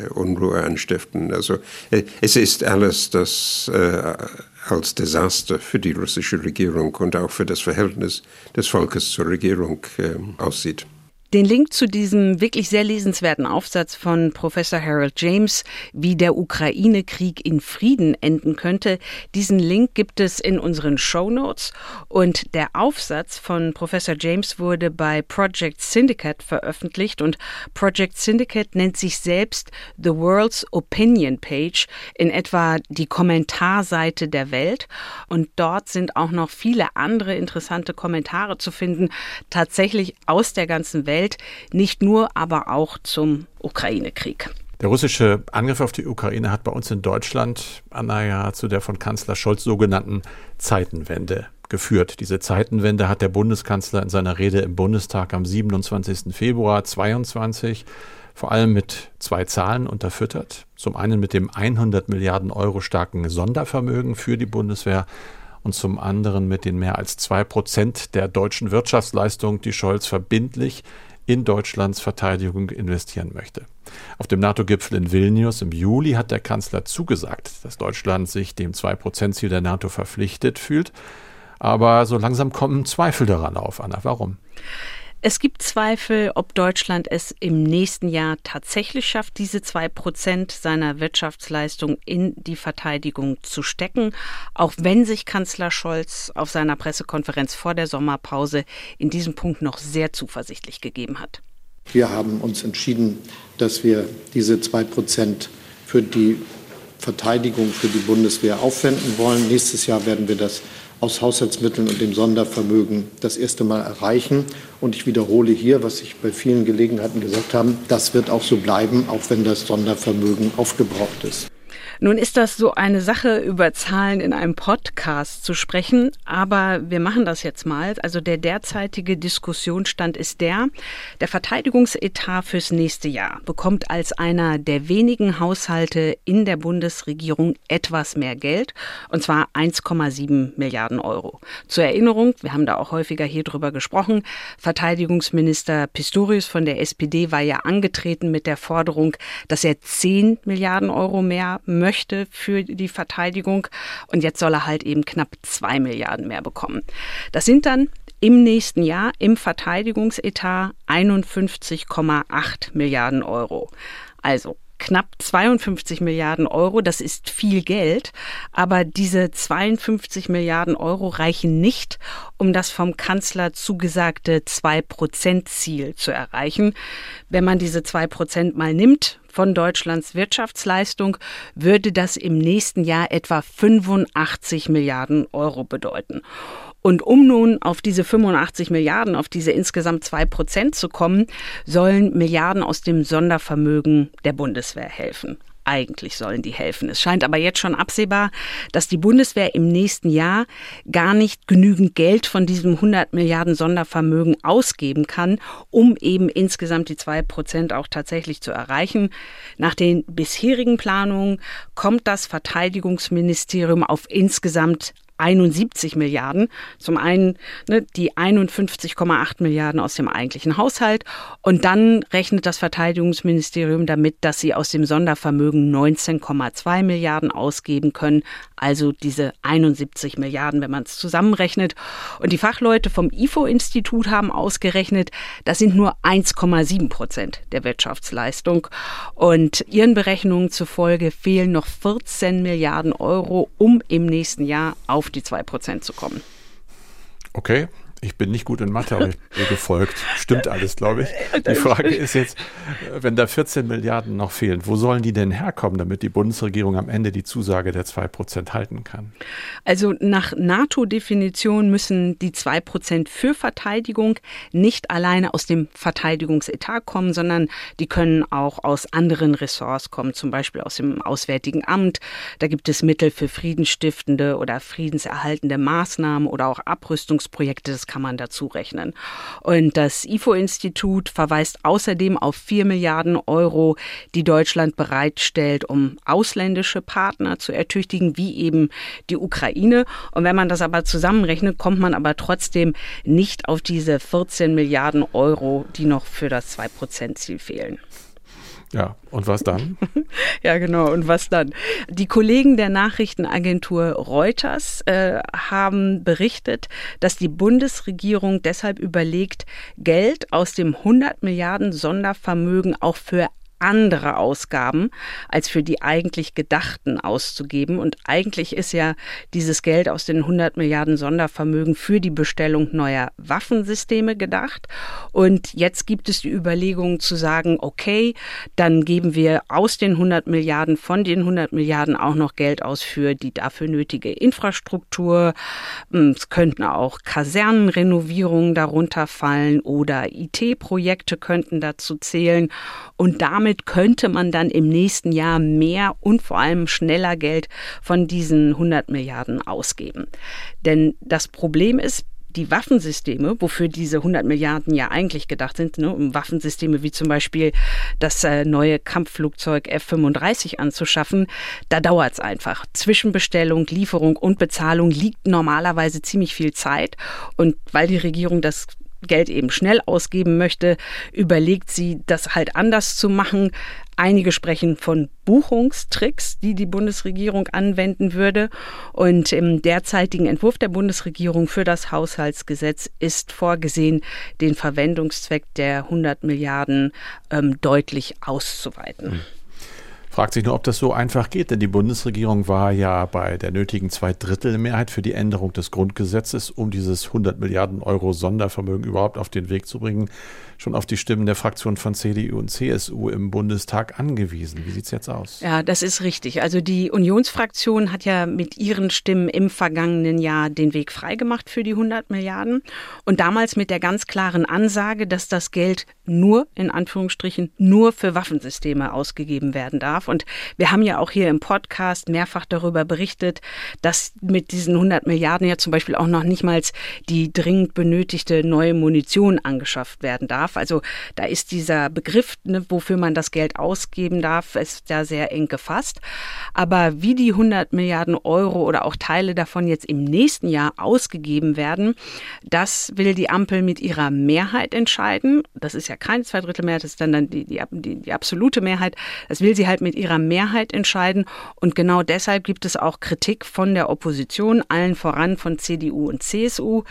Unruhe anstiften. Also äh, es ist alles das äh, als Desaster für die russische Regierung und auch für das Verhältnis des Volkes zur Regierung äh, aussieht. Den Link zu diesem wirklich sehr lesenswerten Aufsatz von Professor Harold James, wie der Ukraine-Krieg in Frieden enden könnte, diesen Link gibt es in unseren Show Notes. Und der Aufsatz von Professor James wurde bei Project Syndicate veröffentlicht und Project Syndicate nennt sich selbst The World's Opinion Page, in etwa die Kommentarseite der Welt. Und dort sind auch noch viele andere interessante Kommentare zu finden, tatsächlich aus der ganzen Welt Welt, nicht nur, aber auch zum Ukraine-Krieg. Der russische Angriff auf die Ukraine hat bei uns in Deutschland, Anna, ja zu der von Kanzler Scholz sogenannten Zeitenwende geführt. Diese Zeitenwende hat der Bundeskanzler in seiner Rede im Bundestag am 27. Februar 2022 vor allem mit zwei Zahlen unterfüttert. Zum einen mit dem 100 Milliarden Euro starken Sondervermögen für die Bundeswehr und zum anderen mit den mehr als zwei Prozent der deutschen Wirtschaftsleistung, die Scholz verbindlich in Deutschlands Verteidigung investieren möchte. Auf dem NATO-Gipfel in Vilnius im Juli hat der Kanzler zugesagt, dass Deutschland sich dem 2-Prozent-Ziel der NATO verpflichtet fühlt. Aber so langsam kommen Zweifel daran auf, Anna. Warum? Es gibt Zweifel, ob Deutschland es im nächsten Jahr tatsächlich schafft, diese zwei Prozent seiner Wirtschaftsleistung in die Verteidigung zu stecken, auch wenn sich Kanzler Scholz auf seiner Pressekonferenz vor der Sommerpause in diesem Punkt noch sehr zuversichtlich gegeben hat. Wir haben uns entschieden, dass wir diese zwei Prozent für die Verteidigung für die Bundeswehr aufwenden wollen. Nächstes Jahr werden wir das aus Haushaltsmitteln und dem Sondervermögen das erste Mal erreichen. Und ich wiederhole hier, was ich bei vielen Gelegenheiten gesagt habe, das wird auch so bleiben, auch wenn das Sondervermögen aufgebraucht ist. Nun ist das so eine Sache, über Zahlen in einem Podcast zu sprechen, aber wir machen das jetzt mal. Also der derzeitige Diskussionsstand ist der, der Verteidigungsetat fürs nächste Jahr bekommt als einer der wenigen Haushalte in der Bundesregierung etwas mehr Geld, und zwar 1,7 Milliarden Euro. Zur Erinnerung, wir haben da auch häufiger hier drüber gesprochen, Verteidigungsminister Pistorius von der SPD war ja angetreten mit der Forderung, dass er 10 Milliarden Euro mehr möchte für die Verteidigung. Und jetzt soll er halt eben knapp zwei Milliarden mehr bekommen. Das sind dann im nächsten Jahr im Verteidigungsetat 51,8 Milliarden Euro. Also knapp 52 Milliarden Euro. Das ist viel Geld, aber diese 52 Milliarden Euro reichen nicht, um das vom Kanzler zugesagte 2-Prozent-Ziel zu erreichen. Wenn man diese 2 Prozent mal nimmt von Deutschlands Wirtschaftsleistung, würde das im nächsten Jahr etwa 85 Milliarden Euro bedeuten. Und um nun auf diese 85 Milliarden, auf diese insgesamt zwei Prozent zu kommen, sollen Milliarden aus dem Sondervermögen der Bundeswehr helfen. Eigentlich sollen die helfen. Es scheint aber jetzt schon absehbar, dass die Bundeswehr im nächsten Jahr gar nicht genügend Geld von diesem 100 Milliarden Sondervermögen ausgeben kann, um eben insgesamt die zwei Prozent auch tatsächlich zu erreichen. Nach den bisherigen Planungen kommt das Verteidigungsministerium auf insgesamt 71 Milliarden. Zum einen ne, die 51,8 Milliarden aus dem eigentlichen Haushalt und dann rechnet das Verteidigungsministerium damit, dass sie aus dem Sondervermögen 19,2 Milliarden ausgeben können, also diese 71 Milliarden, wenn man es zusammenrechnet. Und die Fachleute vom IFO-Institut haben ausgerechnet, das sind nur 1,7 Prozent der Wirtschaftsleistung. Und ihren Berechnungen zufolge fehlen noch 14 Milliarden Euro, um im nächsten Jahr auf die 2 Prozent zu kommen. Okay, ich bin nicht gut in Mathe, aber ich bin gefolgt. Stimmt alles, glaube ich. Die Frage ist jetzt, wenn da 14 Milliarden noch fehlen, wo sollen die denn herkommen, damit die Bundesregierung am Ende die Zusage der 2 Prozent halten kann? Also nach NATO-Definition müssen die 2 Prozent für Verteidigung nicht alleine aus dem Verteidigungsetat kommen, sondern die können auch aus anderen Ressorts kommen, zum Beispiel aus dem Auswärtigen Amt. Da gibt es Mittel für friedensstiftende oder friedenserhaltende Maßnahmen oder auch Abrüstungsprojekte. Das kann man dazu rechnen. Und das IFO-Institut verweist außerdem auf 4 Milliarden Euro, die Deutschland bereitstellt, um ausländische Partner zu ertüchtigen, wie eben die Ukraine. Und wenn man das aber zusammenrechnet, kommt man aber trotzdem nicht auf diese 14 Milliarden Euro, die noch für das 2-Prozent-Ziel fehlen. Ja, und was dann? ja, genau, und was dann? Die Kollegen der Nachrichtenagentur Reuters äh, haben berichtet, dass die Bundesregierung deshalb überlegt, Geld aus dem 100 Milliarden Sondervermögen auch für andere Ausgaben als für die eigentlich gedachten auszugeben. Und eigentlich ist ja dieses Geld aus den 100 Milliarden Sondervermögen für die Bestellung neuer Waffensysteme gedacht. Und jetzt gibt es die Überlegung zu sagen, okay, dann geben wir aus den 100 Milliarden, von den 100 Milliarden auch noch Geld aus für die dafür nötige Infrastruktur. Hm, es könnten auch Kasernenrenovierungen darunter fallen oder IT-Projekte könnten dazu zählen. Und damit damit könnte man dann im nächsten Jahr mehr und vor allem schneller Geld von diesen 100 Milliarden ausgeben. Denn das Problem ist, die Waffensysteme, wofür diese 100 Milliarden ja eigentlich gedacht sind, ne, um Waffensysteme wie zum Beispiel das äh, neue Kampfflugzeug F-35 anzuschaffen, da dauert es einfach. Zwischenbestellung, Lieferung und Bezahlung liegt normalerweise ziemlich viel Zeit. Und weil die Regierung das Geld eben schnell ausgeben möchte, überlegt sie, das halt anders zu machen. Einige sprechen von Buchungstricks, die die Bundesregierung anwenden würde. Und im derzeitigen Entwurf der Bundesregierung für das Haushaltsgesetz ist vorgesehen, den Verwendungszweck der 100 Milliarden ähm, deutlich auszuweiten. Mhm. Fragt sich nur, ob das so einfach geht, denn die Bundesregierung war ja bei der nötigen Zweidrittelmehrheit für die Änderung des Grundgesetzes, um dieses 100 Milliarden Euro Sondervermögen überhaupt auf den Weg zu bringen, schon auf die Stimmen der Fraktionen von CDU und CSU im Bundestag angewiesen. Wie sieht es jetzt aus? Ja, das ist richtig. Also die Unionsfraktion hat ja mit ihren Stimmen im vergangenen Jahr den Weg freigemacht für die 100 Milliarden und damals mit der ganz klaren Ansage, dass das Geld nur, in Anführungsstrichen, nur für Waffensysteme ausgegeben werden darf. Und wir haben ja auch hier im Podcast mehrfach darüber berichtet, dass mit diesen 100 Milliarden ja zum Beispiel auch noch nicht mal die dringend benötigte neue Munition angeschafft werden darf. Also da ist dieser Begriff, ne, wofür man das Geld ausgeben darf, ist da sehr eng gefasst. Aber wie die 100 Milliarden Euro oder auch Teile davon jetzt im nächsten Jahr ausgegeben werden, das will die Ampel mit ihrer Mehrheit entscheiden. Das ist ja keine Zweidrittelmehrheit, das ist dann, die, die, die, die absolute Mehrheit. Das will sie halt mit ihrer Mehrheit entscheiden. Und genau deshalb gibt es auch Kritik von der Opposition, allen voran von CDU und CSU.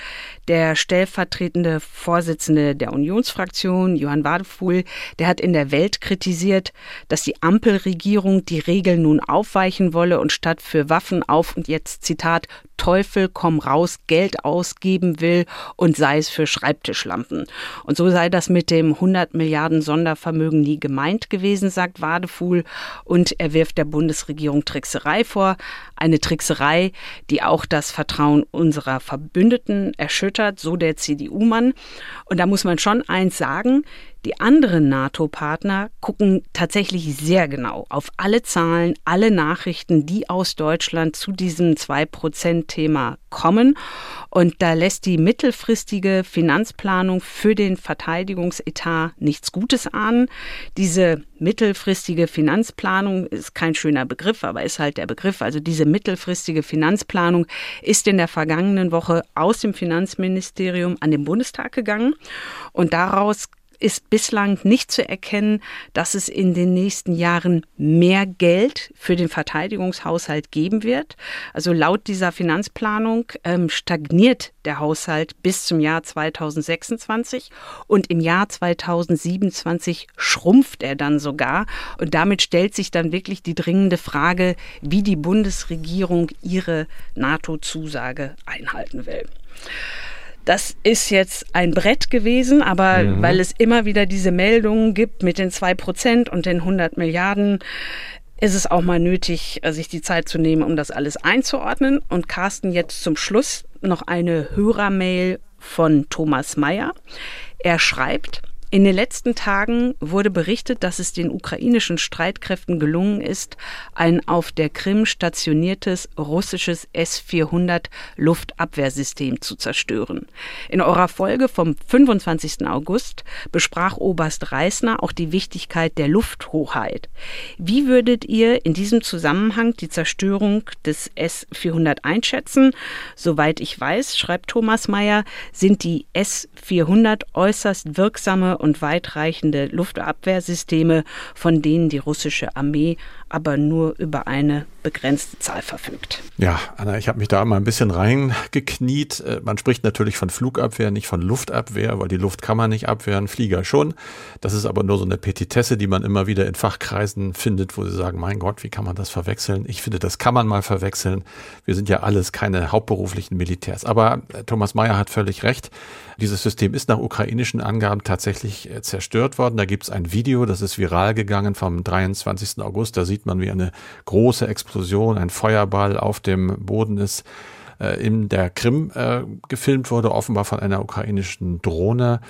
Der stellvertretende Vorsitzende der Unionsfraktion, Johann Wadefuhl, der hat in der Welt kritisiert, dass die Ampelregierung die Regeln nun aufweichen wolle und statt für Waffen auf und jetzt Zitat Teufel komm raus Geld ausgeben will und sei es für Schreibtischlampen. Und so sei das mit dem 100 Milliarden Sondervermögen nie gemeint gewesen, sagt Wadefuhl. und er wirft der Bundesregierung Trickserei vor. Eine Trickserei, die auch das Vertrauen unserer Verbündeten erschüttert, so der CDU-Mann. Und da muss man schon eins sagen, die anderen NATO-Partner gucken tatsächlich sehr genau auf alle Zahlen, alle Nachrichten, die aus Deutschland zu diesem 2-Prozent-Thema kommen. Und da lässt die mittelfristige Finanzplanung für den Verteidigungsetat nichts Gutes ahnen. Diese mittelfristige Finanzplanung ist kein schöner Begriff, aber ist halt der Begriff. Also diese mittelfristige Finanzplanung ist in der vergangenen Woche aus dem Finanzministerium an den Bundestag gegangen. Und daraus ist bislang nicht zu erkennen, dass es in den nächsten Jahren mehr Geld für den Verteidigungshaushalt geben wird. Also laut dieser Finanzplanung ähm, stagniert der Haushalt bis zum Jahr 2026 und im Jahr 2027 schrumpft er dann sogar. Und damit stellt sich dann wirklich die dringende Frage, wie die Bundesregierung ihre NATO-Zusage einhalten will. Das ist jetzt ein Brett gewesen, aber mhm. weil es immer wieder diese Meldungen gibt mit den zwei Prozent und den 100 Milliarden, ist es auch mal nötig, sich die Zeit zu nehmen, um das alles einzuordnen. Und Carsten, jetzt zum Schluss noch eine Hörermail von Thomas Mayer. Er schreibt, in den letzten Tagen wurde berichtet, dass es den ukrainischen Streitkräften gelungen ist, ein auf der Krim stationiertes russisches S-400 Luftabwehrsystem zu zerstören. In eurer Folge vom 25. August besprach Oberst Reisner auch die Wichtigkeit der Lufthoheit. Wie würdet ihr in diesem Zusammenhang die Zerstörung des S-400 einschätzen? Soweit ich weiß, schreibt Thomas Mayer, sind die S-400 äußerst wirksame und weitreichende Luftabwehrsysteme, von denen die russische Armee aber nur über eine begrenzte Zahl verfügt. Ja, Anna, ich habe mich da mal ein bisschen reingekniet. Äh, man spricht natürlich von Flugabwehr, nicht von Luftabwehr, weil die Luft kann man nicht abwehren, Flieger schon. Das ist aber nur so eine Petitesse, die man immer wieder in Fachkreisen findet, wo sie sagen, mein Gott, wie kann man das verwechseln? Ich finde, das kann man mal verwechseln. Wir sind ja alles keine hauptberuflichen Militärs. Aber äh, Thomas Mayer hat völlig recht. Dieses System ist nach ukrainischen Angaben tatsächlich äh, zerstört worden. Da gibt es ein Video, das ist viral gegangen vom 23. August. Da sieht sieht man, wie eine große Explosion, ein Feuerball auf dem Boden ist, äh, in der Krim äh, gefilmt wurde, offenbar von einer ukrainischen Drohne.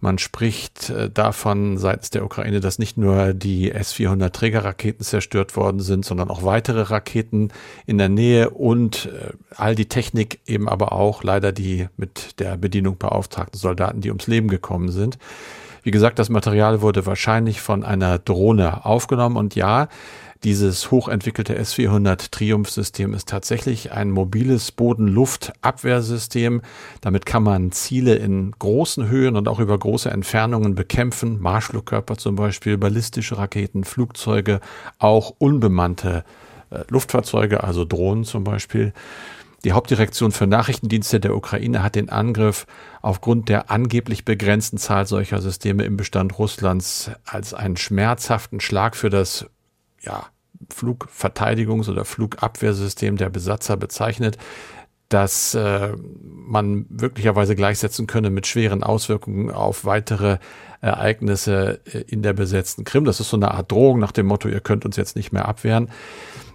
Man spricht äh, davon seitens der Ukraine, dass nicht nur die S-400 Trägerraketen zerstört worden sind, sondern auch weitere Raketen in der Nähe und äh, all die Technik eben aber auch leider die mit der Bedienung beauftragten Soldaten, die ums Leben gekommen sind. Wie gesagt, das Material wurde wahrscheinlich von einer Drohne aufgenommen und ja, dieses hochentwickelte S-400 Triumph-System ist tatsächlich ein mobiles Boden-Luft-Abwehrsystem. Damit kann man Ziele in großen Höhen und auch über große Entfernungen bekämpfen. Marschflugkörper zum Beispiel, ballistische Raketen, Flugzeuge, auch unbemannte äh, Luftfahrzeuge, also Drohnen zum Beispiel. Die Hauptdirektion für Nachrichtendienste der Ukraine hat den Angriff aufgrund der angeblich begrenzten Zahl solcher Systeme im Bestand Russlands als einen schmerzhaften Schlag für das ja, Flugverteidigungs- oder Flugabwehrsystem der Besatzer bezeichnet, das äh, man möglicherweise gleichsetzen könne mit schweren Auswirkungen auf weitere Ereignisse äh, in der besetzten Krim. Das ist so eine Art Drohung nach dem Motto, ihr könnt uns jetzt nicht mehr abwehren.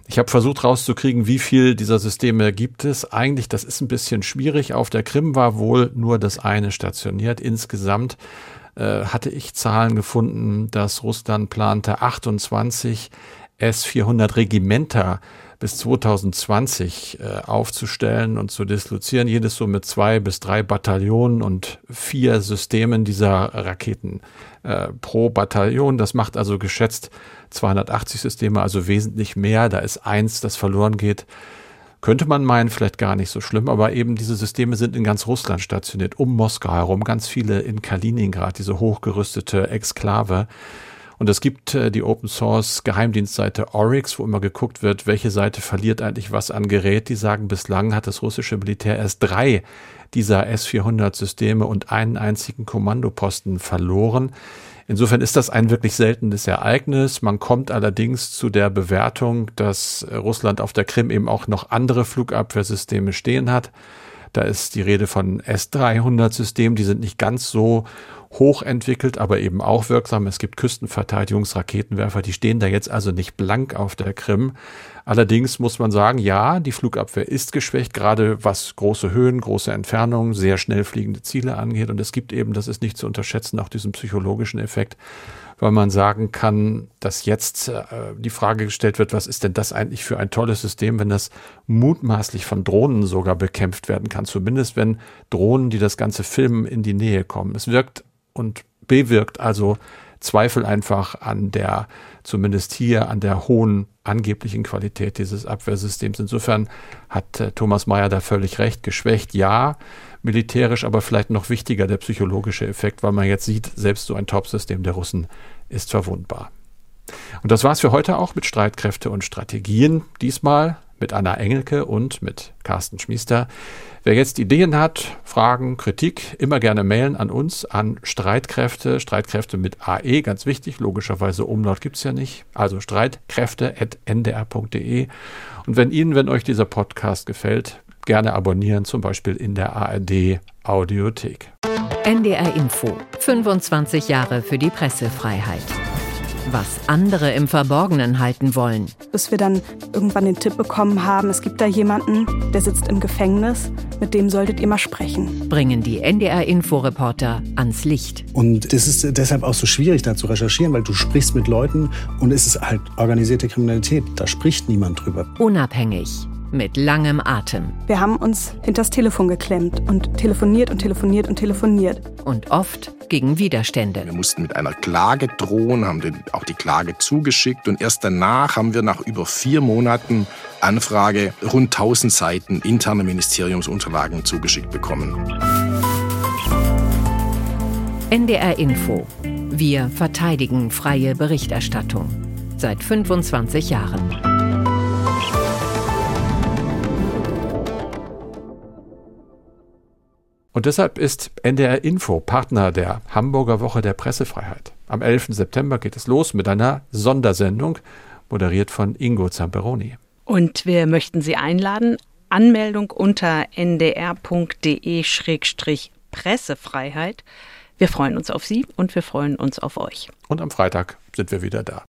Ich habe versucht rauszukriegen, wie viel dieser Systeme gibt es. Eigentlich, das ist ein bisschen schwierig. Auf der Krim war wohl nur das eine stationiert. Insgesamt äh, hatte ich Zahlen gefunden, dass Russland plante 28 S-400 Regimenter bis 2020 äh, aufzustellen und zu dislozieren, jedes so mit zwei bis drei Bataillonen und vier Systemen dieser Raketen äh, pro Bataillon. Das macht also geschätzt 280 Systeme, also wesentlich mehr. Da ist eins, das verloren geht. Könnte man meinen, vielleicht gar nicht so schlimm, aber eben diese Systeme sind in ganz Russland stationiert, um Moskau herum, ganz viele in Kaliningrad, diese hochgerüstete Exklave. Und es gibt äh, die Open Source Geheimdienstseite Oryx, wo immer geguckt wird, welche Seite verliert eigentlich was an Gerät. Die sagen, bislang hat das russische Militär erst drei dieser S-400 Systeme und einen einzigen Kommandoposten verloren. Insofern ist das ein wirklich seltenes Ereignis. Man kommt allerdings zu der Bewertung, dass Russland auf der Krim eben auch noch andere Flugabwehrsysteme stehen hat. Da ist die Rede von S-300-Systemen, die sind nicht ganz so hochentwickelt, aber eben auch wirksam. Es gibt Küstenverteidigungsraketenwerfer, die stehen da jetzt also nicht blank auf der Krim. Allerdings muss man sagen, ja, die Flugabwehr ist geschwächt, gerade was große Höhen, große Entfernungen, sehr schnell fliegende Ziele angeht. Und es gibt eben, das ist nicht zu unterschätzen, auch diesen psychologischen Effekt, weil man sagen kann, dass jetzt äh, die Frage gestellt wird, was ist denn das eigentlich für ein tolles System, wenn das mutmaßlich von Drohnen sogar bekämpft werden kann, zumindest wenn Drohnen, die das ganze filmen, in die Nähe kommen. Es wirkt und bewirkt also Zweifel einfach an der, zumindest hier, an der hohen angeblichen Qualität dieses Abwehrsystems. Insofern hat äh, Thomas Mayer da völlig recht. Geschwächt, ja, militärisch, aber vielleicht noch wichtiger der psychologische Effekt, weil man jetzt sieht, selbst so ein Top-System der Russen ist verwundbar. Und das war's für heute auch mit Streitkräfte und Strategien. Diesmal mit Anna Engelke und mit Carsten Schmiester. Wer jetzt Ideen hat, Fragen, Kritik, immer gerne mailen an uns, an Streitkräfte, Streitkräfte mit AE, ganz wichtig, logischerweise Umlaut gibt es ja nicht, also streitkräfte.ndr.de. Und wenn Ihnen, wenn euch dieser Podcast gefällt, gerne abonnieren, zum Beispiel in der ARD Audiothek. NDR Info, 25 Jahre für die Pressefreiheit was andere im Verborgenen halten wollen. Bis wir dann irgendwann den Tipp bekommen haben, es gibt da jemanden, der sitzt im Gefängnis, mit dem solltet ihr mal sprechen. Bringen die NDR-Inforeporter ans Licht. Und es ist deshalb auch so schwierig, da zu recherchieren, weil du sprichst mit Leuten und es ist halt organisierte Kriminalität. Da spricht niemand drüber. Unabhängig mit langem Atem. Wir haben uns hinters Telefon geklemmt und telefoniert und telefoniert und telefoniert. Und oft gegen Widerstände. Wir mussten mit einer Klage drohen, haben auch die Klage zugeschickt und erst danach haben wir nach über vier Monaten Anfrage rund 1000 Seiten interne Ministeriumsunterlagen zugeschickt bekommen. NDR Info. Wir verteidigen freie Berichterstattung. Seit 25 Jahren. Und deshalb ist NDR Info Partner der Hamburger Woche der Pressefreiheit. Am 11. September geht es los mit einer Sondersendung, moderiert von Ingo Zamperoni. Und wir möchten Sie einladen. Anmeldung unter ndr.de-pressefreiheit. Wir freuen uns auf Sie und wir freuen uns auf euch. Und am Freitag sind wir wieder da.